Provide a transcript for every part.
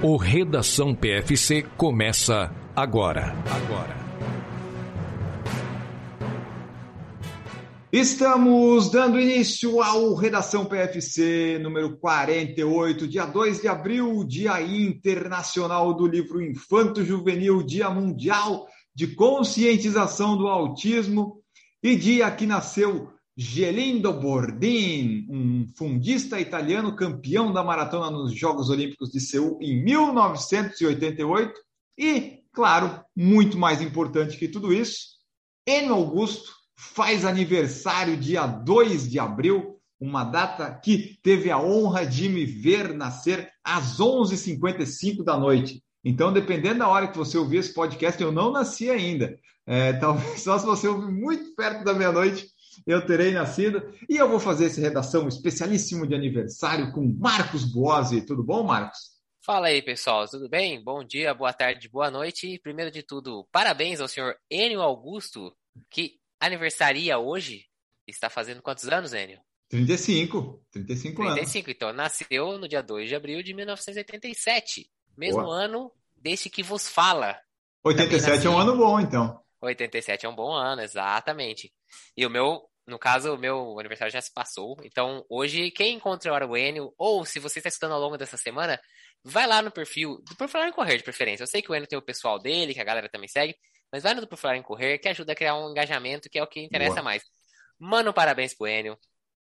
O Redação PFC começa agora. Agora. Estamos dando início ao Redação PFC número 48, dia 2 de abril, Dia Internacional do Livro Infanto Juvenil, Dia Mundial de Conscientização do Autismo e dia que nasceu Gelindo Bordin, um fundista italiano campeão da maratona nos Jogos Olímpicos de Seul em 1988. E, claro, muito mais importante que tudo isso, Enio Augusto faz aniversário dia 2 de abril, uma data que teve a honra de me ver nascer às 11h55 da noite. Então, dependendo da hora que você ouvir esse podcast, eu não nasci ainda. É, talvez só se você ouvir muito perto da meia-noite, eu terei nascido. E eu vou fazer essa redação especialíssimo de aniversário com Marcos Boazzi. Tudo bom, Marcos? Fala aí, pessoal, tudo bem? Bom dia, boa tarde, boa noite. Primeiro de tudo, parabéns ao senhor Enio Augusto, que aniversaria hoje. Está fazendo quantos anos, Enio? 35, 35, 35 anos. 35, então nasceu no dia 2 de abril de 1987, mesmo boa. ano deste que vos fala. 87 é um ano bom, então. 87 é um bom ano, exatamente. E o meu, no caso, o meu aniversário já se passou. Então, hoje, quem encontra o Enio, ou se você está estudando ao longo dessa semana, vai lá no perfil, do Profilar em Correr de preferência. Eu sei que o Enio tem o pessoal dele, que a galera também segue, mas vai no do Profilar em Correr, que ajuda a criar um engajamento, que é o que interessa Boa. mais. Manda um parabéns pro Enio,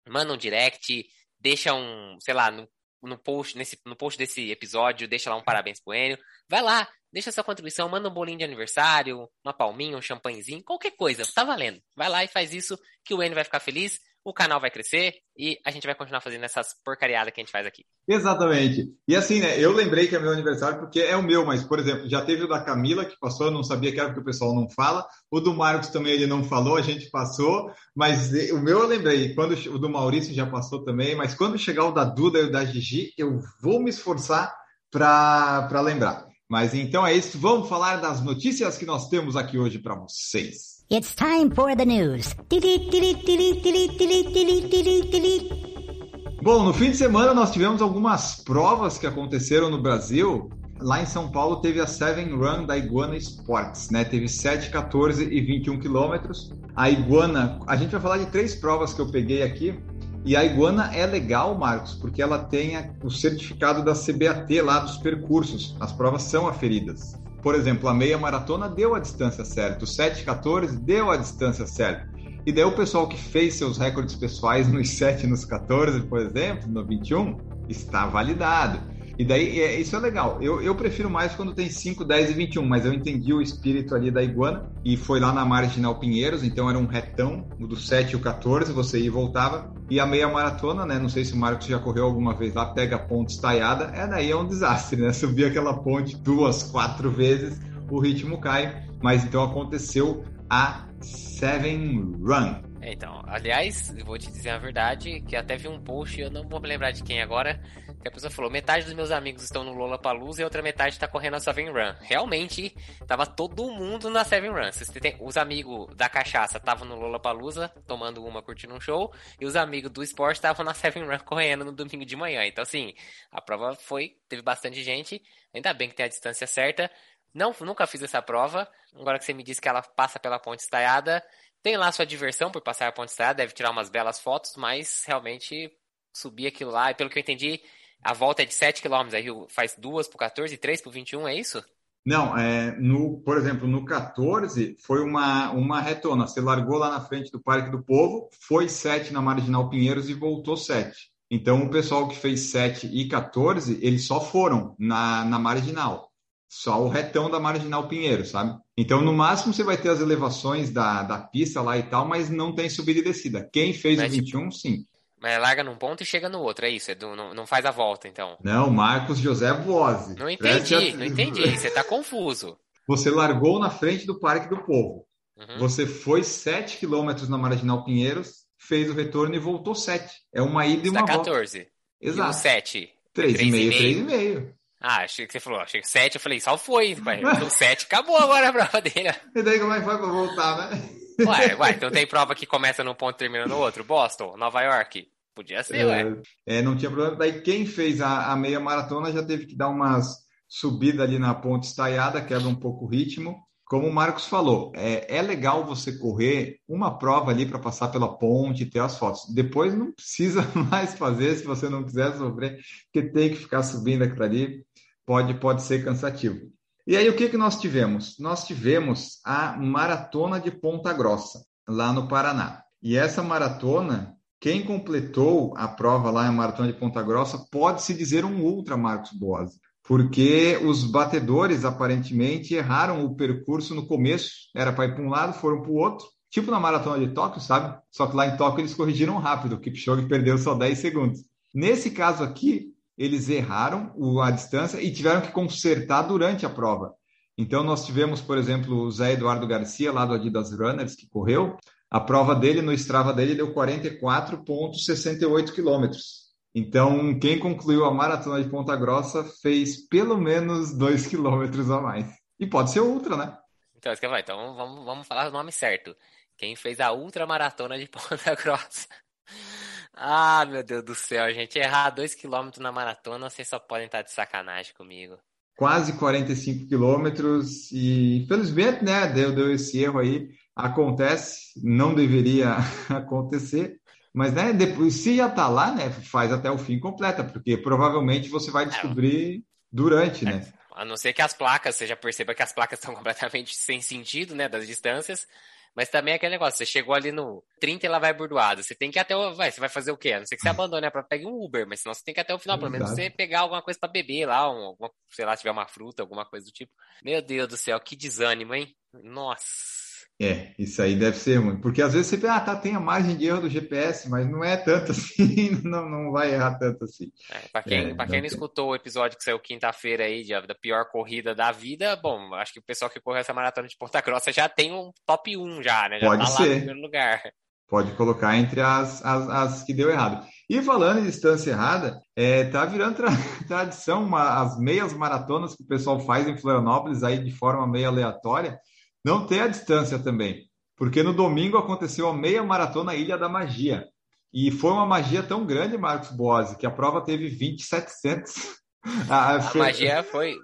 manda um direct, deixa um, sei lá, no, no post, nesse, no post desse episódio, deixa lá um parabéns pro Enio. Vai lá, Deixa sua contribuição, manda um bolinho de aniversário, uma palminha, um champanhezinho, qualquer coisa, tá valendo. Vai lá e faz isso que o N vai ficar feliz, o canal vai crescer e a gente vai continuar fazendo essas porcariadas que a gente faz aqui. Exatamente. E assim, né, eu lembrei que é meu aniversário porque é o meu, mas, por exemplo, já teve o da Camila que passou, eu não sabia que era porque o pessoal não fala. O do Marcos também ele não falou, a gente passou, mas o meu eu lembrei. Quando o do Maurício já passou também, mas quando chegar o da Duda e o da Gigi, eu vou me esforçar para lembrar. Mas então é isso, vamos falar das notícias que nós temos aqui hoje para vocês. It's time for the news. Bom, no fim de semana nós tivemos algumas provas que aconteceram no Brasil. Lá em São Paulo teve a Seven Run da Iguana Sports, né? Teve 7, 14 e 21 quilômetros. A Iguana, a gente vai falar de três provas que eu peguei aqui. E a Iguana é legal, Marcos, porque ela tem o certificado da CBAT lá dos percursos. As provas são aferidas. Por exemplo, a meia maratona deu a distância certa, o 7,14 deu a distância certa. E daí o pessoal que fez seus recordes pessoais nos 7 e nos 14, por exemplo, no 21, está validado. E daí, é, isso é legal. Eu, eu prefiro mais quando tem 5, 10 e 21, mas eu entendi o espírito ali da iguana e foi lá na Marginal Pinheiros, então era um retão, o do 7 e o 14, você ia e voltava. E a meia maratona, né? Não sei se o Marcos já correu alguma vez lá, pega a ponte estaiada, é daí é um desastre, né? Subir aquela ponte duas, quatro vezes, o ritmo cai. Mas então aconteceu a Seven Run. É, então, aliás, vou te dizer a verdade, que até vi um post, eu não vou me lembrar de quem agora, que a pessoa falou, metade dos meus amigos estão no Lollapalooza e a outra metade está correndo a Seven Run. Realmente, tava todo mundo na Seven Run. Os amigos da cachaça estavam no Lollapalooza, tomando uma, curtindo um show, e os amigos do esporte estavam na Seven Run correndo no domingo de manhã. Então, assim, a prova foi, teve bastante gente, ainda bem que tem a distância certa. Não, nunca fiz essa prova. Agora que você me disse que ela passa pela ponte estaiada, tem lá sua diversão por passar a ponte estaiada, deve tirar umas belas fotos, mas realmente subir aquilo lá, e pelo que eu entendi, a volta é de 7 km, aí faz duas por 14 e 3 por 21, é isso? Não, é, no, por exemplo, no 14 foi uma, uma retona. Você largou lá na frente do Parque do Povo, foi 7 na Marginal Pinheiros e voltou 7. Então, o pessoal que fez 7 e 14, eles só foram na, na Marginal. Só o retão da Marginal Pinheiro, sabe? Então, no máximo, você vai ter as elevações da, da pista lá e tal, mas não tem subida e descida. Quem fez mas, o 21, tipo, sim. Mas larga num ponto e chega no outro, é isso? É do, não, não, faz a volta, então. Não, Marcos José Boase. Não entendi, a... não entendi. Você tá confuso. Você largou na frente do Parque do Povo. Uhum. Você foi 7 quilômetros na Marginal Pinheiros, fez o retorno e voltou 7. É uma ida e uma 14. volta. Exato. E o 7? 3,5, 3,5. Ah, achei que você falou, achei que 7, eu falei, só foi, o 7 acabou agora a prova dele. E daí como é que foi pra voltar, né? Ué, ué, então tem prova que começa num ponto e termina no outro. Boston, Nova York. Podia ser, é, ué. É, não tinha problema. Daí quem fez a, a, meia maratona já teve que dar umas subida ali na ponte estaiada, quebra um pouco o ritmo. Como o Marcos falou, é, é legal você correr uma prova ali para passar pela ponte e ter as fotos. Depois não precisa mais fazer se você não quiser sofrer, porque tem que ficar subindo aquilo ali, pode, pode ser cansativo. E aí o que, que nós tivemos? Nós tivemos a Maratona de Ponta Grossa, lá no Paraná. E essa maratona, quem completou a prova lá em Maratona de Ponta Grossa, pode-se dizer um ultra, Marcos Boas porque os batedores aparentemente erraram o percurso no começo, era para ir para um lado, foram para o outro, tipo na maratona de Tóquio, sabe? Só que lá em Tóquio eles corrigiram rápido, o Kipchoge perdeu só 10 segundos. Nesse caso aqui, eles erraram a distância e tiveram que consertar durante a prova. Então nós tivemos, por exemplo, o Zé Eduardo Garcia, lá do Adidas Runners, que correu, a prova dele no Strava dele deu 44,68 quilômetros. Então, quem concluiu a maratona de Ponta Grossa fez pelo menos dois quilômetros a mais. E pode ser ultra, né? Então, então vamos, vamos falar o nome certo. Quem fez a ultra maratona de Ponta Grossa. Ah, meu Deus do céu, gente. Errar dois quilômetros na maratona, vocês só podem estar de sacanagem comigo. Quase 45 quilômetros e, infelizmente, né, deu, deu esse erro aí. Acontece, não deveria acontecer. Mas, né, depois, se já tá lá, né, faz até o fim completa, porque provavelmente você vai descobrir durante, né? É, a não ser que as placas, você já perceba que as placas estão completamente sem sentido, né, das distâncias. Mas também é aquele negócio, você chegou ali no 30 e ela vai burdoada. Você tem que ir até o. Vai, você vai fazer o quê? A não ser que você abandone, né? Pra pegar um Uber, mas senão você tem que ir até o final, pelo menos você pegar alguma coisa para beber lá, um, alguma, sei lá, tiver uma fruta, alguma coisa do tipo. Meu Deus do céu, que desânimo, hein? Nossa. É, isso aí deve ser ruim. Porque às vezes você pensa, ah, tá, tem a margem de erro do GPS, mas não é tanto assim, não, não vai errar tanto assim. É, para quem, é, pra quem não escutou o episódio que saiu quinta-feira aí, de, da pior corrida da vida, bom, acho que o pessoal que correu essa maratona de Ponta Grossa já tem um top 1 já, né? Já Pode tá ser. lá no primeiro lugar. Pode colocar entre as, as, as, que deu errado. E falando em distância errada, é, tá virando tra tradição uma, as meias maratonas que o pessoal faz em Florianópolis aí de forma meio aleatória não tem a distância também, porque no domingo aconteceu a meia maratona Ilha da Magia. E foi uma magia tão grande, Marcos Boazzi, que a prova teve 2,700. A, a magia foi.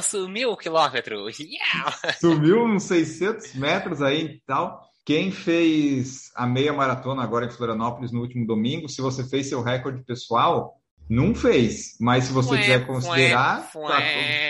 Sumiu o quilômetro! Yeah! Sumiu uns 600 metros aí e tal. Quem fez a meia maratona agora em Florianópolis no último domingo, se você fez seu recorde pessoal, não fez. Mas se você quiser considerar, tá,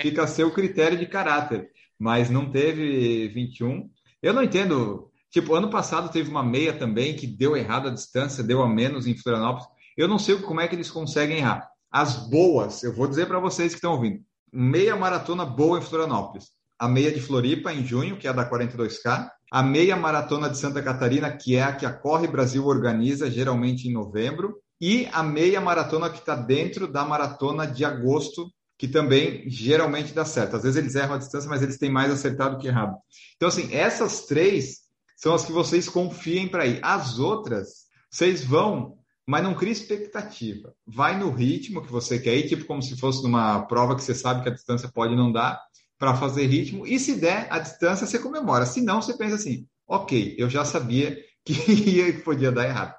fica a seu critério de caráter mas não teve 21. Eu não entendo. Tipo, ano passado teve uma meia também que deu errado a distância, deu a menos em Florianópolis. Eu não sei como é que eles conseguem errar. As boas, eu vou dizer para vocês que estão ouvindo. Meia maratona boa em Florianópolis. A meia de Floripa em junho, que é a da 42K. A meia maratona de Santa Catarina, que é a que a Corre Brasil organiza, geralmente em novembro. E a meia maratona que está dentro da maratona de agosto, que também geralmente dá certo. Às vezes eles erram a distância, mas eles têm mais acertado que errado. Então, assim, essas três são as que vocês confiem para ir. As outras, vocês vão, mas não cria expectativa. Vai no ritmo que você quer ir, tipo como se fosse numa prova que você sabe que a distância pode não dar para fazer ritmo. E se der a distância, você comemora. Se não, você pensa assim: ok, eu já sabia que, que podia dar errado.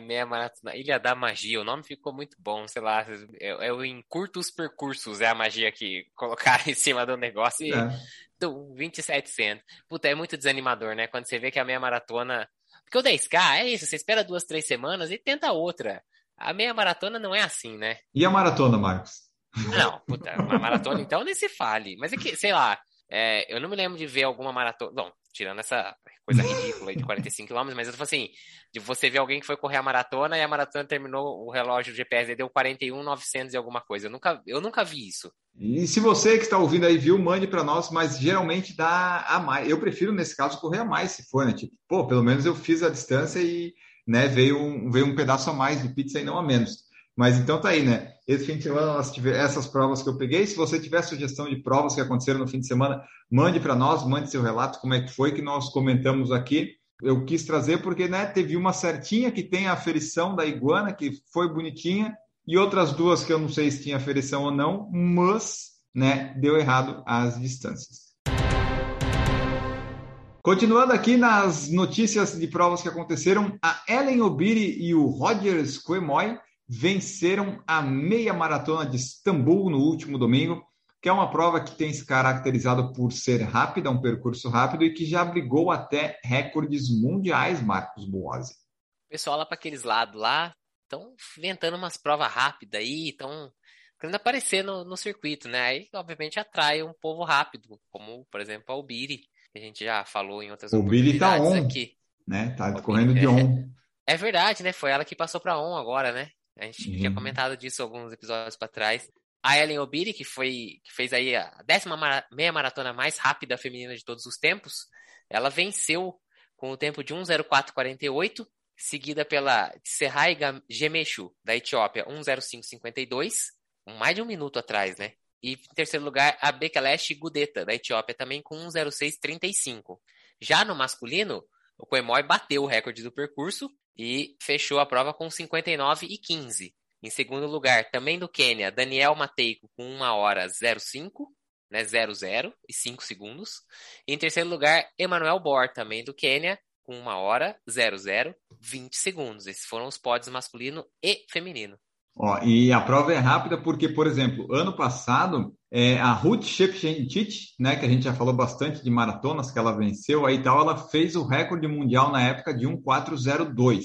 Meia maratona. Ilha da Magia, o nome ficou muito bom, sei lá. É, é o Encurta os Percursos, é a magia que colocaram em cima do negócio. E, é. 2700. Puta, é muito desanimador, né? Quando você vê que a meia maratona. Porque o 10K é isso, você espera duas, três semanas e tenta outra. A meia maratona não é assim, né? E a maratona, Marcos? Não, puta, a maratona então nem se fale. Mas é que, sei lá, é, eu não me lembro de ver alguma maratona. Bom, tirando essa coisa ridícula de 45 km, mas eu tô assim, de você ver alguém que foi correr a maratona e a maratona terminou, o relógio do GPS deu 41,900 e alguma coisa. Eu nunca, eu nunca vi isso. E se você que está ouvindo aí viu, mande para nós, mas geralmente dá a mais. Eu prefiro, nesse caso, correr a mais, se for, né? Tipo, pô, pelo menos eu fiz a distância e né, veio, um, veio um pedaço a mais de pizza e não a menos. Mas então tá aí, né? Esse fim de semana nós tivemos essas provas que eu peguei. Se você tiver sugestão de provas que aconteceram no fim de semana, mande para nós, mande seu relato, como é que foi que nós comentamos aqui. Eu quis trazer porque né, teve uma certinha que tem a aferição da iguana, que foi bonitinha, e outras duas que eu não sei se tinha aferição ou não, mas né, deu errado as distâncias. Continuando aqui nas notícias de provas que aconteceram, a Ellen Obiri e o Roger Squemoy venceram a meia maratona de Istambul no último domingo. que é uma prova que tem se caracterizado por ser rápida, um percurso rápido e que já brigou até recordes mundiais, Marcos Boazzi. Pessoal lá para aqueles lados lá estão inventando umas provas rápidas aí, estão querendo aparecer no, no circuito, né? Aí, obviamente, atrai um povo rápido, como, por exemplo, a Ubiri, que a gente já falou em outras o oportunidades tá on, aqui. Né? Tá correndo de on. É, é verdade, né? Foi ela que passou para on agora, né? A gente uhum. tinha comentado disso alguns episódios para trás. A Ellen Obiri, que foi que fez aí a décima meia maratona mais rápida feminina de todos os tempos, ela venceu com o tempo de 1:04:48, seguida pela Serrai Gemeshu da Etiópia, 1:05:52, mais de um minuto atrás, né? E em terceiro lugar, a Bekelesh Gudeta da Etiópia também com 1:06:35. Já no masculino, o Koemoi bateu o recorde do percurso e fechou a prova com 59 e 15. Em segundo lugar, também do Quênia, Daniel Mateico com 1 hora 05, né, 00 e 5 segundos. Em terceiro lugar, Emanuel Bor, também do Quênia, com 1 hora 00, 20 segundos. Esses foram os pódios masculino e feminino. Ó, e a prova é rápida porque, por exemplo, ano passado, é, a Ruth Shepchentit, né, que a gente já falou bastante de maratonas que ela venceu, aí tal, ela fez o recorde mundial na época de 1.402.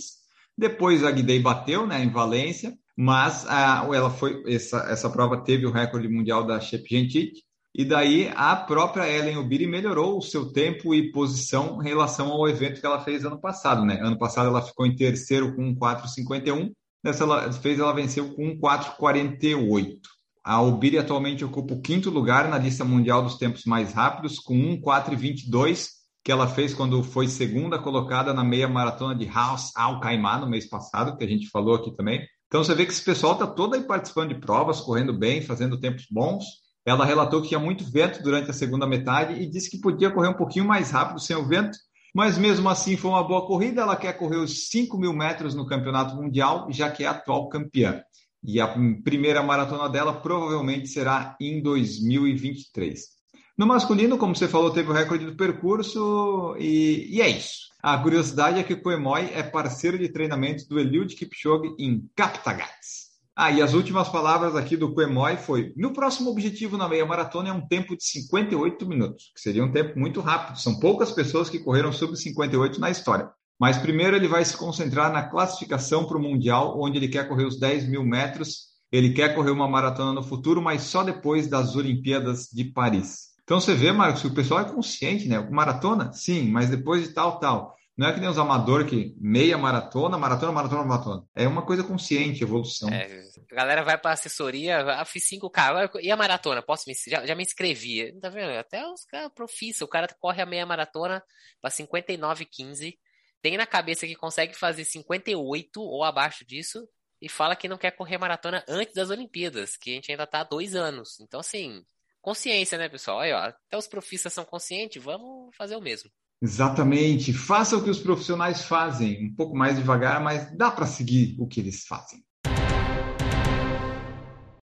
Depois a Guidei bateu, né, em Valência, mas a, ela foi essa, essa prova teve o recorde mundial da Shepchentit, e daí a própria Ellen Obiri melhorou o seu tempo e posição em relação ao evento que ela fez ano passado, né? Ano passado ela ficou em terceiro com 1.451, Nessa vez ela venceu com 1,448. A Ubiri atualmente ocupa o quinto lugar na lista mundial dos tempos mais rápidos, com 1,422, que ela fez quando foi segunda colocada na meia maratona de House Al Caimá no mês passado, que a gente falou aqui também. Então você vê que esse pessoal está todo aí participando de provas, correndo bem, fazendo tempos bons. Ela relatou que tinha muito vento durante a segunda metade e disse que podia correr um pouquinho mais rápido sem o vento, mas mesmo assim foi uma boa corrida. Ela quer correr os 5 mil metros no campeonato mundial, já que é atual campeã. E a primeira maratona dela provavelmente será em 2023. No masculino, como você falou, teve o recorde do percurso e, e é isso. A curiosidade é que o Koemoi é parceiro de treinamento do Eliud Kipchoge em Kaptagat. Ah, e as últimas palavras aqui do Quemoy foi: meu próximo objetivo na meia maratona é um tempo de 58 minutos, que seria um tempo muito rápido. São poucas pessoas que correram sub 58 na história. Mas primeiro ele vai se concentrar na classificação para o Mundial, onde ele quer correr os 10 mil metros. Ele quer correr uma maratona no futuro, mas só depois das Olimpíadas de Paris. Então você vê, Marcos, que o pessoal é consciente, né? Maratona, sim, mas depois de tal, tal. Não é que nem os amadores que meia maratona, maratona, maratona, maratona. É uma coisa consciente, evolução. É, a galera vai para assessoria, ah, fiz 5K, e a maratona? Posso me, já, já me inscrevi. Tá vendo? Até os caras profissa, o cara corre a meia maratona para 59,15, tem na cabeça que consegue fazer 58 ou abaixo disso, e fala que não quer correr maratona antes das Olimpíadas, que a gente ainda tá há dois anos. Então, assim, consciência, né, pessoal? Aí, ó, até os profissas são conscientes, vamos fazer o mesmo. Exatamente. Faça o que os profissionais fazem, um pouco mais devagar, mas dá para seguir o que eles fazem.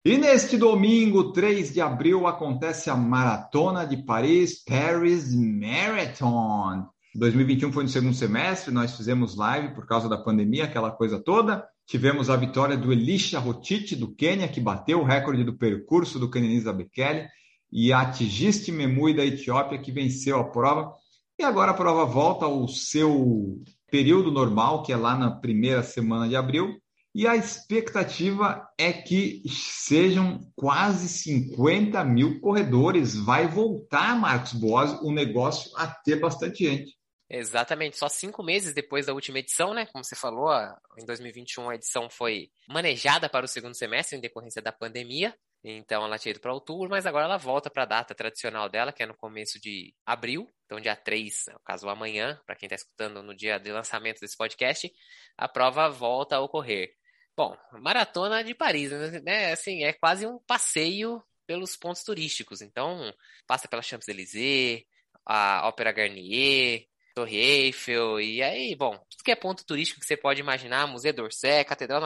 E neste domingo, 3 de abril, acontece a Maratona de Paris, Paris Marathon. 2021 foi no segundo semestre, nós fizemos live por causa da pandemia, aquela coisa toda. Tivemos a vitória do Elisha Rotich, do Quênia, que bateu o recorde do percurso do Kenenisa Bekele, e a Tigiste Memui, da Etiópia, que venceu a prova. E agora a prova volta ao seu período normal, que é lá na primeira semana de abril, e a expectativa é que sejam quase 50 mil corredores. Vai voltar, Marcos Boas, o negócio a ter bastante gente. Exatamente, só cinco meses depois da última edição, né? Como você falou, em 2021 a edição foi manejada para o segundo semestre em decorrência da pandemia. Então ela tinha ido para outubro, mas agora ela volta para a data tradicional dela, que é no começo de abril. Então, dia 3, no caso amanhã, para quem está escutando no dia de lançamento desse podcast, a prova volta a ocorrer. Bom, Maratona de Paris, né? Assim, é quase um passeio pelos pontos turísticos. Então, passa pela Champs-Élysées, a Ópera Garnier, Torre Eiffel, e aí, bom, tudo que é ponto turístico que você pode imaginar, Museu d'Orsay, Catedral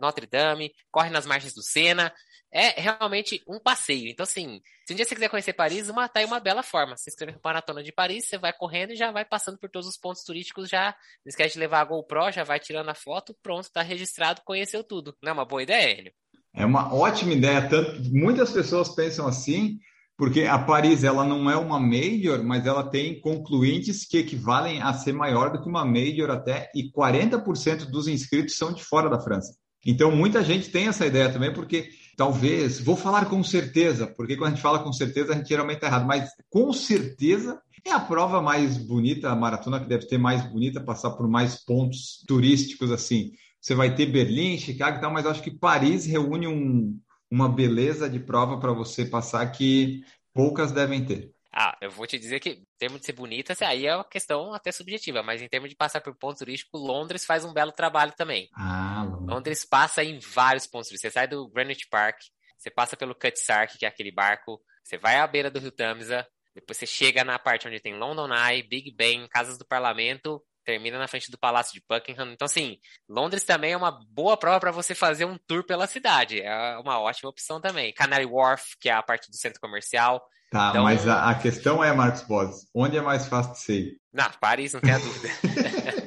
Notre Dame, corre nas margens do Sena, é realmente um passeio. Então, assim, se um dia você quiser conhecer Paris, uma, tá aí uma bela forma. Você escreve Maratona de Paris, você vai correndo e já vai passando por todos os pontos turísticos, já não esquece de levar a GoPro, já vai tirando a foto, pronto, tá registrado, conheceu tudo. Não é uma boa ideia, Hélio? É uma ótima ideia. Tanto, muitas pessoas pensam assim, porque a Paris ela não é uma major, mas ela tem concluintes que equivalem a ser maior do que uma major até, e 40% dos inscritos são de fora da França. Então, muita gente tem essa ideia também, porque talvez, vou falar com certeza, porque quando a gente fala com certeza, a gente geralmente está errado, mas com certeza é a prova mais bonita, a maratona que deve ter mais bonita, passar por mais pontos turísticos assim. Você vai ter Berlim, Chicago e tal, mas acho que Paris reúne um, uma beleza de prova para você passar que poucas devem ter. Ah, eu vou te dizer que, em termos de ser bonita, aí é uma questão até subjetiva, mas em termos de passar por ponto turístico, Londres faz um belo trabalho também. Ah, Londres. Londres passa em vários pontos turísticos. Você sai do Greenwich Park, você passa pelo Cutsark, que é aquele barco, você vai à beira do Rio Tamisa, depois você chega na parte onde tem London Eye, Big Ben, Casas do Parlamento, termina na frente do Palácio de Buckingham. Então, assim, Londres também é uma boa prova para você fazer um tour pela cidade. É uma ótima opção também. Canary Wharf, que é a parte do centro comercial. Tá, então... mas a, a, questão é, Marcos Boss, onde é mais fácil de ser? Não, Paris, não tenha dúvida.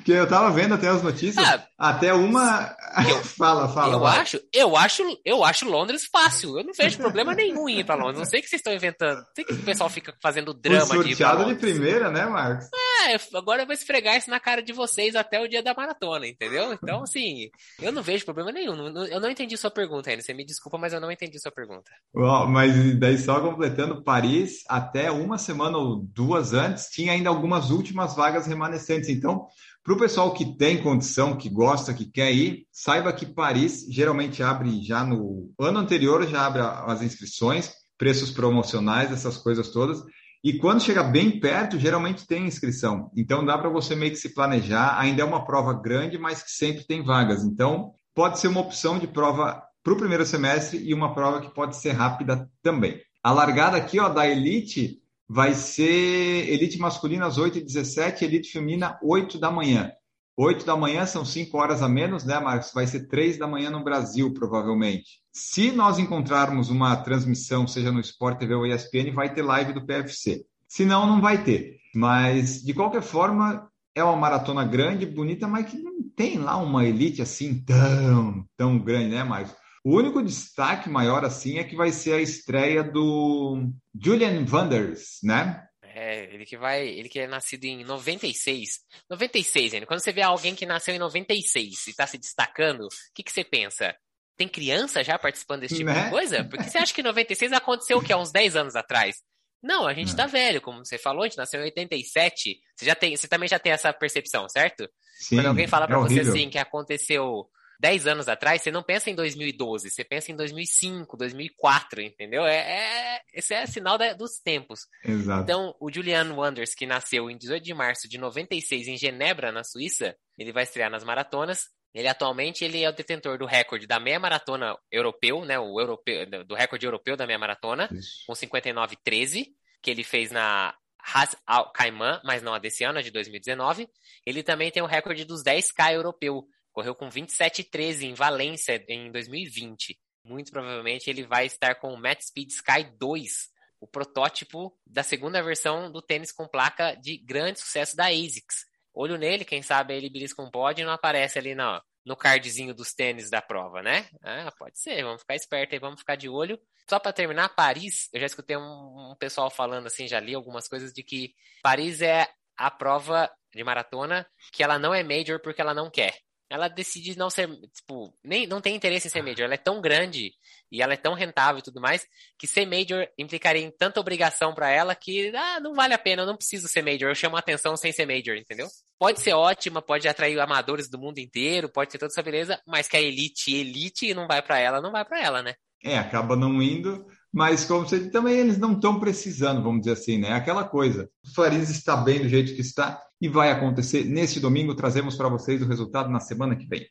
Porque eu tava vendo até as notícias, ah, até uma. Eu, fala, fala. Eu acho, eu acho, eu acho Londres fácil. Eu não vejo problema nenhum em ir pra Londres. Não sei o que vocês estão inventando. Não sei que o pessoal fica fazendo drama sorteado de, de primeira, né, Marcos? É, agora eu vou esfregar isso na cara de vocês até o dia da maratona, entendeu? Então, assim, eu não vejo problema nenhum. Eu não entendi sua pergunta ainda. Você me desculpa, mas eu não entendi sua pergunta. Bom, mas daí só completando, Paris, até uma semana ou duas antes, tinha ainda algumas últimas vagas remanescentes. Então, para o pessoal que tem condição, que gosta, que quer ir, saiba que Paris geralmente abre já no ano anterior, já abre as inscrições, preços promocionais, essas coisas todas. E quando chega bem perto, geralmente tem inscrição. Então dá para você meio que se planejar. Ainda é uma prova grande, mas que sempre tem vagas. Então pode ser uma opção de prova para o primeiro semestre e uma prova que pode ser rápida também. A largada aqui ó, da Elite vai ser elite masculina às 8h17, elite feminina 8 da manhã. 8 da manhã são 5 horas a menos, né, Marcos? Vai ser 3 da manhã no Brasil, provavelmente. Se nós encontrarmos uma transmissão, seja no Sport TV ou ESPN, vai ter live do PFC. Se não, não vai ter. Mas, de qualquer forma, é uma maratona grande, bonita, mas que não tem lá uma elite assim tão, tão grande, né, Marcos? O único destaque maior assim é que vai ser a estreia do Julian Wanders, né? É, ele que vai, ele que é nascido em 96. 96, ainda. Quando você vê alguém que nasceu em 96 e está se destacando, o que, que você pensa? Tem criança já participando desse tipo né? de coisa? Porque você acha que 96 aconteceu o quê? Há uns 10 anos atrás? Não, a gente tá velho, como você falou, a gente nasceu em 87. Você já tem, você também já tem essa percepção, certo? Sim, Quando alguém fala para é você assim que aconteceu 10 anos atrás, você não pensa em 2012, você pensa em 2005, 2004, entendeu? É, é esse é sinal da, dos tempos. Exato. Então, o Julian Wanders, que nasceu em 18 de março de 96 em Genebra, na Suíça, ele vai estrear nas maratonas. Ele atualmente ele é o detentor do recorde da meia maratona europeu, né? O europeu, do recorde europeu da meia maratona, Isso. com 59,13, que ele fez na Ras Al Khaimah, mas não a desse ano, a de 2019. Ele também tem o recorde dos 10K europeu, Correu com 27,13 em Valência em 2020. Muito provavelmente ele vai estar com o Matt Speed Sky 2, o protótipo da segunda versão do tênis com placa de grande sucesso da ASICS. Olho nele, quem sabe ele belisca um pódio e não aparece ali no, no cardzinho dos tênis da prova, né? Ah, pode ser, vamos ficar esperto aí, vamos ficar de olho. Só para terminar, Paris, eu já escutei um, um pessoal falando assim, já li algumas coisas de que Paris é a prova de maratona que ela não é major porque ela não quer ela decide não ser, tipo, nem não tem interesse em ser major. Ela é tão grande e ela é tão rentável e tudo mais que ser major implicaria em tanta obrigação para ela que ah, não vale a pena, eu não preciso ser major, eu chamo a atenção sem ser major, entendeu? Pode ser ótima, pode atrair amadores do mundo inteiro, pode ter toda essa beleza, mas que a elite, elite não vai para ela, não vai para ela, né? É, acaba não indo, mas como você também eles não estão precisando, vamos dizer assim, né? Aquela coisa. O Farias está bem do jeito que está e vai acontecer neste domingo. Trazemos para vocês o resultado na semana que vem.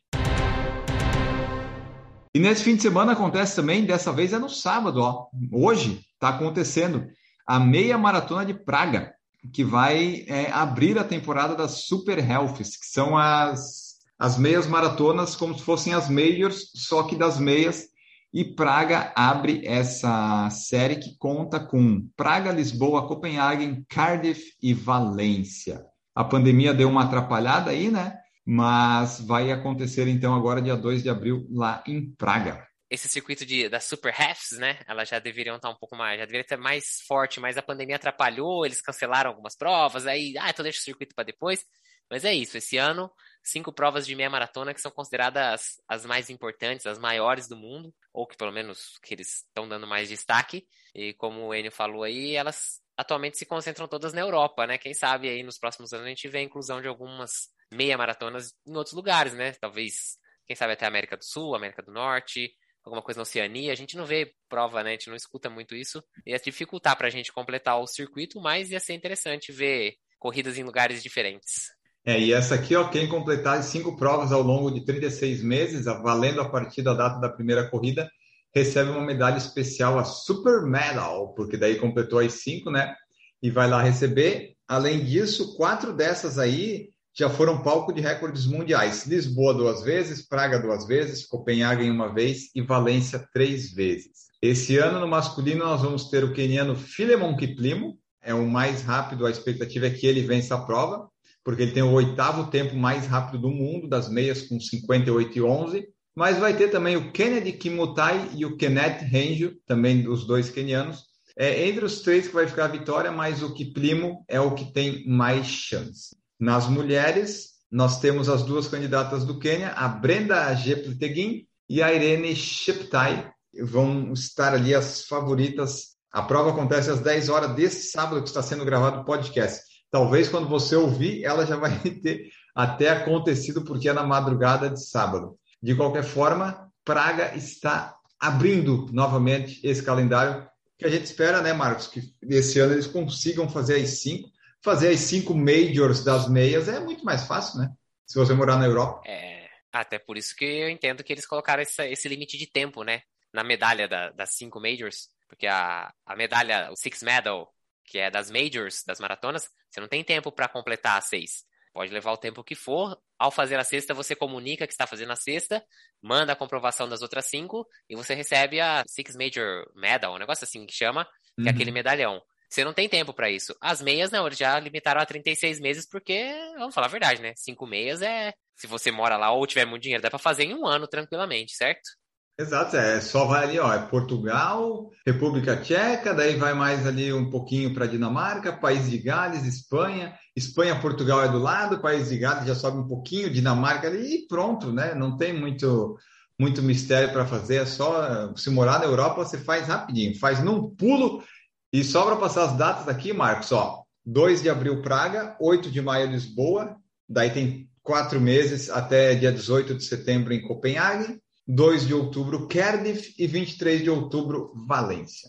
E nesse fim de semana acontece também, dessa vez é no sábado, ó. Hoje está acontecendo a meia maratona de Praga, que vai é, abrir a temporada das Super Healths, que são as, as meias maratonas como se fossem as majors, só que das meias e Praga abre essa série que conta com Praga, Lisboa, Copenhague, Cardiff e Valência. A pandemia deu uma atrapalhada aí, né? Mas vai acontecer então agora, dia 2 de abril, lá em Praga. esse circuito de, das super halves, né? Elas já deveriam estar um pouco mais, já deveria estar mais forte, mas a pandemia atrapalhou, eles cancelaram algumas provas, aí, ah, então deixa o circuito para depois. Mas é isso, esse ano, cinco provas de meia maratona que são consideradas as, mais importantes, as maiores do mundo, ou que pelo menos que eles estão dando mais destaque. E como o Enio falou aí, elas atualmente se concentram todas na Europa, né? Quem sabe aí nos próximos anos a gente vê a inclusão de algumas meia maratonas em outros lugares, né? Talvez, quem sabe até América do Sul, América do Norte, alguma coisa na Oceania. A gente não vê prova, né? A gente não escuta muito isso. Ia dificultar para a gente completar o circuito, mas ia ser interessante ver corridas em lugares diferentes. É, e essa aqui, ó, quem completar cinco provas ao longo de 36 meses, valendo a partir da data da primeira corrida, recebe uma medalha especial, a Super Medal, porque daí completou as cinco, né? E vai lá receber. Além disso, quatro dessas aí já foram palco de recordes mundiais. Lisboa duas vezes, Praga duas vezes, Copenhague uma vez e Valência três vezes. Esse ano, no masculino, nós vamos ter o queniano Filemon Kiplimo, é o mais rápido, a expectativa é que ele vença a prova, porque ele tem o oitavo tempo mais rápido do mundo, das meias com 58 e 11. Mas vai ter também o Kennedy Kimutai e o Kenneth Renjo, também os dois kenianos. É entre os três que vai ficar a vitória, mas o Kiplimo é o que tem mais chance. Nas mulheres, nós temos as duas candidatas do Quênia, a Brenda Jeptegin e a Irene Sheptai. Vão estar ali as favoritas. A prova acontece às 10 horas desse sábado que está sendo gravado o podcast. Talvez quando você ouvir, ela já vai ter até acontecido, porque é na madrugada de sábado. De qualquer forma, Praga está abrindo novamente esse calendário que a gente espera, né, Marcos, que esse ano eles consigam fazer as cinco. Fazer as cinco majors das meias é muito mais fácil, né? Se você morar na Europa. É, até por isso que eu entendo que eles colocaram esse, limite de tempo, né? Na medalha da, das cinco majors. Porque a, a medalha, o Six Medal, que é das majors, das maratonas, você não tem tempo para completar a seis. Pode levar o tempo que for. Ao fazer a sexta, você comunica que está fazendo a sexta, manda a comprovação das outras cinco e você recebe a Six Major Medal, um negócio assim que chama, que é uhum. é aquele medalhão. Você não tem tempo para isso. As meias, não, eles já limitaram a 36 meses, porque, vamos falar a verdade, né? Cinco meias é. Se você mora lá ou tiver muito dinheiro, dá para fazer em um ano tranquilamente, certo? Exato, é só vai ali, ó, é Portugal, República Tcheca, daí vai mais ali um pouquinho para Dinamarca, País de Gales, Espanha, Espanha, Portugal é do lado, País de Gales já sobe um pouquinho, Dinamarca ali e pronto, né? Não tem muito muito mistério para fazer, é só se morar na Europa você faz rapidinho, faz num pulo e só para passar as datas aqui, Marcos, ó, 2 de abril Praga, 8 de maio Lisboa, daí tem quatro meses até dia 18 de setembro em Copenhague, 2 de outubro, Cardiff e 23 de outubro, Valência.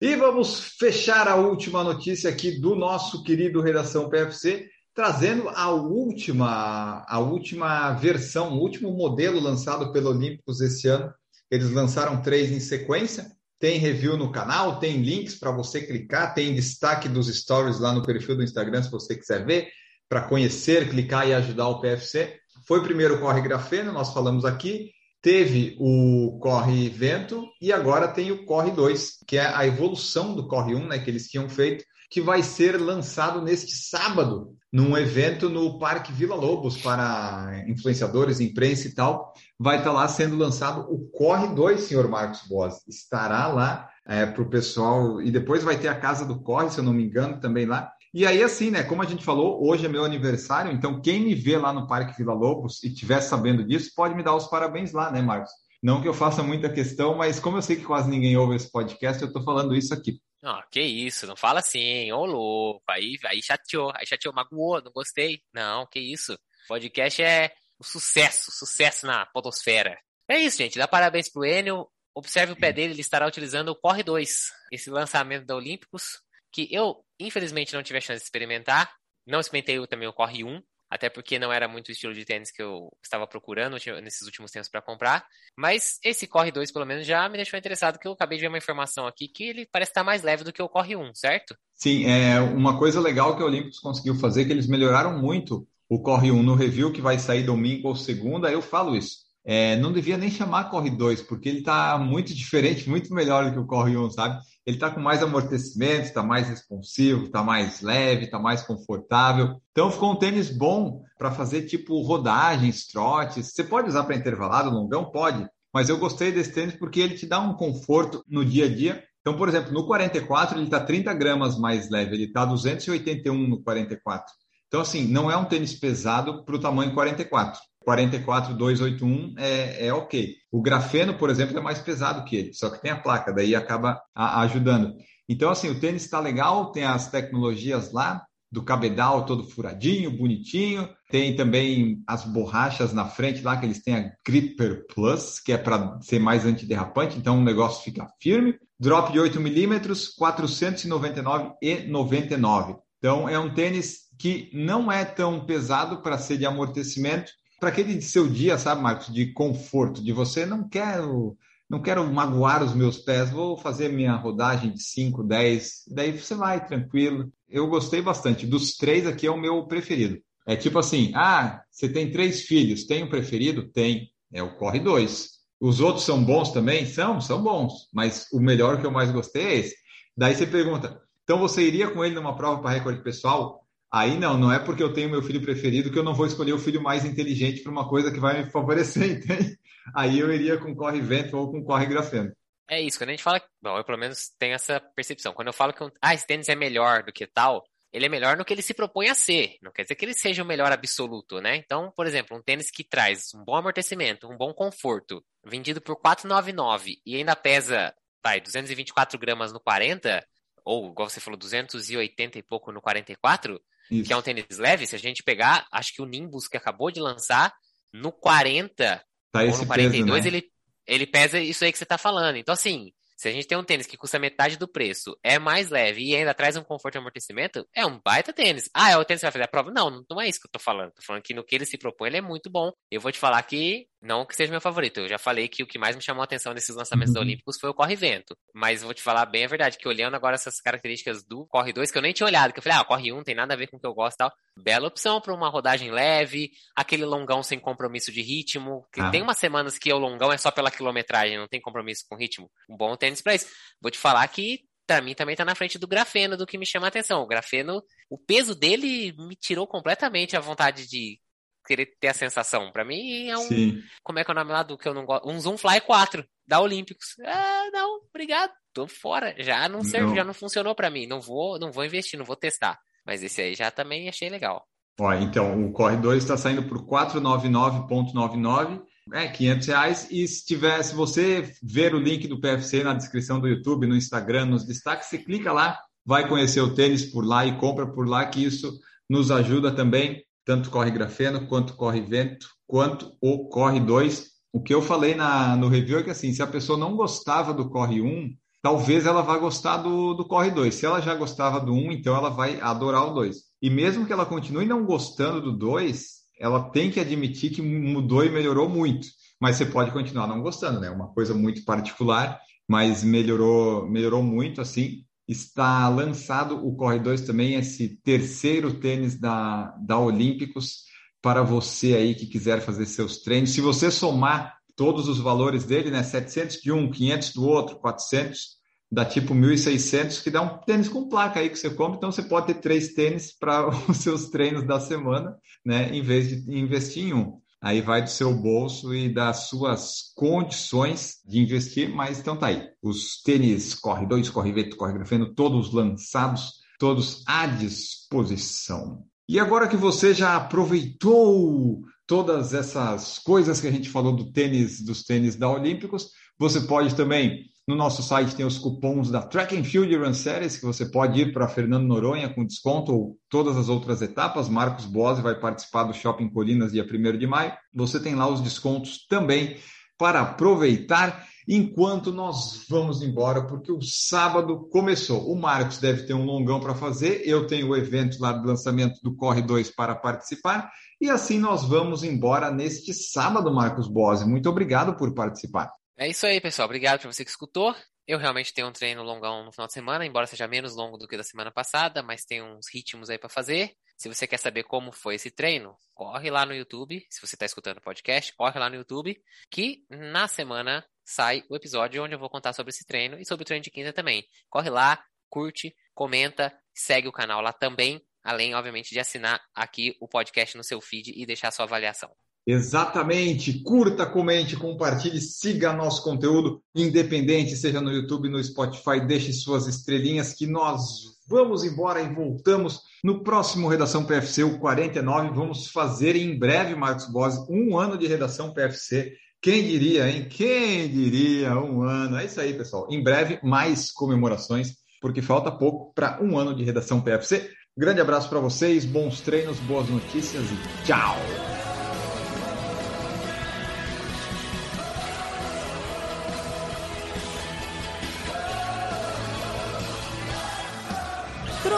E vamos fechar a última notícia aqui do nosso querido Redação PFC, trazendo a última, a última versão, o último modelo lançado pelo Olímpicos esse ano. Eles lançaram três em sequência. Tem review no canal, tem links para você clicar, tem destaque dos stories lá no perfil do Instagram se você quiser ver, para conhecer, clicar e ajudar o PFC. Foi primeiro Corre Grafeno, nós falamos aqui, teve o Corre Vento e agora tem o Corre 2, que é a evolução do Corre 1, né, que eles tinham feito, que vai ser lançado neste sábado, num evento no Parque Vila Lobos para influenciadores, imprensa e tal. Vai estar lá sendo lançado o Corre 2, senhor Marcos Boas. Estará lá é, para o pessoal, e depois vai ter a Casa do Corre, se eu não me engano, também lá. E aí, assim, né? Como a gente falou, hoje é meu aniversário, então quem me vê lá no Parque Vila Lobos e estiver sabendo disso, pode me dar os parabéns lá, né, Marcos? Não que eu faça muita questão, mas como eu sei que quase ninguém ouve esse podcast, eu tô falando isso aqui. Ah, que isso, não fala assim, ô louco, aí, aí chateou, aí chateou, magoou, não gostei. Não, que isso. Podcast é um sucesso, sucesso na podosfera. É isso, gente, dá parabéns pro Enio. Observe o pé dele, ele estará utilizando o Corre 2, esse lançamento da Olímpicos, que eu Infelizmente não tive a chance de experimentar. Não experimentei também o Corre 1, até porque não era muito o estilo de tênis que eu estava procurando nesses últimos tempos para comprar. Mas esse Corre 2, pelo menos, já me deixou interessado, que eu acabei de ver uma informação aqui que ele parece estar mais leve do que o Corre 1, certo? Sim, é uma coisa legal que o Olympus conseguiu fazer, que eles melhoraram muito o Corre 1 no review, que vai sair domingo ou segunda, eu falo isso. É, não devia nem chamar Corre 2, porque ele está muito diferente, muito melhor do que o Corre 1, sabe? ele está com mais amortecimento, está mais responsivo, está mais leve, está mais confortável. Então ficou um tênis bom para fazer tipo rodagens, trotes. Você pode usar para intervalado, longão? Pode. Mas eu gostei desse tênis porque ele te dá um conforto no dia a dia. Então, por exemplo, no 44 ele está 30 gramas mais leve, ele está 281 no 44. Então, assim, não é um tênis pesado para o tamanho 44. 44281 é, é ok. O grafeno, por exemplo, é mais pesado que ele, só que tem a placa, daí acaba a, ajudando. Então, assim, o tênis está legal, tem as tecnologias lá, do cabedal todo furadinho, bonitinho. Tem também as borrachas na frente lá, que eles têm a Gripper Plus, que é para ser mais antiderrapante, então o negócio fica firme. Drop de 8 milímetros, 499,99. Então é um tênis que não é tão pesado para ser de amortecimento, para aquele seu dia, sabe, Marcos, de conforto, de você não quero, não quero magoar os meus pés, vou fazer minha rodagem de 5, 10, daí você vai tranquilo. Eu gostei bastante. Dos três aqui é o meu preferido. É tipo assim, ah, você tem três filhos, tem um preferido? Tem. É o Corre 2. Os outros são bons também? São, são bons. Mas o melhor que eu mais gostei é esse. Daí você pergunta, então você iria com ele numa prova para recorde pessoal? Aí não, não é porque eu tenho meu filho preferido que eu não vou escolher o filho mais inteligente para uma coisa que vai me favorecer, entende? Aí eu iria com corre vento ou com corre grafeno. É isso, quando a gente fala, bom, eu pelo menos tenho essa percepção. Quando eu falo que ah, esse tênis é melhor do que tal, ele é melhor no que ele se propõe a ser. Não quer dizer que ele seja o melhor absoluto, né? Então, por exemplo, um tênis que traz um bom amortecimento, um bom conforto, vendido por 499 e ainda pesa, vai, 224 gramas no 40, ou, igual você falou, 280 e pouco no 44, isso. que é um tênis leve, se a gente pegar, acho que o Nimbus que acabou de lançar, no 40 tá ou no 42, peso, né? ele, ele pesa isso aí que você tá falando. Então, assim, se a gente tem um tênis que custa metade do preço, é mais leve e ainda traz um conforto e amortecimento, é um baita tênis. Ah, é o tênis que vai fazer a prova? Não, não é isso que eu tô falando. Tô falando que no que ele se propõe, ele é muito bom. Eu vou te falar que não que seja meu favorito. Eu já falei que o que mais me chamou a atenção nesses lançamentos uhum. Olímpicos foi o Corre Vento. Mas vou te falar bem a verdade, que olhando agora essas características do Corre 2, que eu nem tinha olhado, que eu falei, ah, Corre 1 tem nada a ver com o que eu gosto e tal. Bela opção para uma rodagem leve, aquele longão sem compromisso de ritmo. Ah. Tem umas semanas que o longão é só pela quilometragem, não tem compromisso com ritmo. Um bom tênis para isso. Vou te falar que para mim também tá na frente do grafeno do que me chama a atenção. O grafeno, o peso dele me tirou completamente a vontade de querer ter a sensação. Para mim é um. Sim. Como é que é o nome lá do que eu não gosto? Um Zoom Fly 4 da Olímpicos. Ah, não, obrigado. Tô fora. Já não serve, não. já não funcionou para mim. Não vou, não vou investir, não vou testar. Mas esse aí já também achei legal. Ó, então, o Corre 2 está saindo por 499,99. É, 500 reais. E se tiver, se você ver o link do PFC na descrição do YouTube, no Instagram, nos destaques, você clica lá, vai conhecer o tênis por lá e compra por lá, que isso nos ajuda também tanto corre grafeno, quanto corre vento, quanto o corre 2. O que eu falei na, no review é que assim, se a pessoa não gostava do corre 1, talvez ela vá gostar do, do corre 2. Se ela já gostava do 1, então ela vai adorar o 2. E mesmo que ela continue não gostando do 2, ela tem que admitir que mudou e melhorou muito. Mas você pode continuar não gostando, né? Uma coisa muito particular, mas melhorou, melhorou muito assim está lançado o Corre 2 também, esse terceiro tênis da, da Olímpicos, para você aí que quiser fazer seus treinos. Se você somar todos os valores dele, né, 700 de um, 500 do outro, 400, dá tipo 1.600, que dá um tênis com placa aí que você compra, então você pode ter três tênis para os seus treinos da semana, né, em vez de investir em um. Aí vai do seu bolso e das suas condições de investir, mas então tá aí. Os tênis Corre 2, Corre Veto, Corre Grafeno, todos lançados, todos à disposição. E agora que você já aproveitou todas essas coisas que a gente falou do tênis, dos tênis da Olímpicos, você pode também no nosso site tem os cupons da Track and Field Run Series, que você pode ir para Fernando Noronha com desconto ou todas as outras etapas. Marcos Bose vai participar do Shopping Colinas dia 1 de maio. Você tem lá os descontos também para aproveitar enquanto nós vamos embora, porque o sábado começou. O Marcos deve ter um longão para fazer, eu tenho o evento lá do lançamento do Corre 2 para participar, e assim nós vamos embora neste sábado, Marcos Bose. Muito obrigado por participar. É isso aí, pessoal. Obrigado para você que escutou. Eu realmente tenho um treino longão no final de semana, embora seja menos longo do que da semana passada, mas tem uns ritmos aí para fazer. Se você quer saber como foi esse treino, corre lá no YouTube. Se você está escutando o podcast, corre lá no YouTube, que na semana sai o episódio onde eu vou contar sobre esse treino e sobre o treino de quinta também. Corre lá, curte, comenta, segue o canal lá também, além, obviamente, de assinar aqui o podcast no seu feed e deixar sua avaliação. Exatamente. Curta, comente, compartilhe, siga nosso conteúdo, independente, seja no YouTube, no Spotify, deixe suas estrelinhas que nós vamos embora e voltamos no próximo Redação PFC, o 49. Vamos fazer em breve, Marcos Bose, um ano de Redação PFC. Quem diria, hein? Quem diria um ano? É isso aí, pessoal. Em breve, mais comemorações, porque falta pouco para um ano de Redação PFC. Grande abraço para vocês, bons treinos, boas notícias e tchau!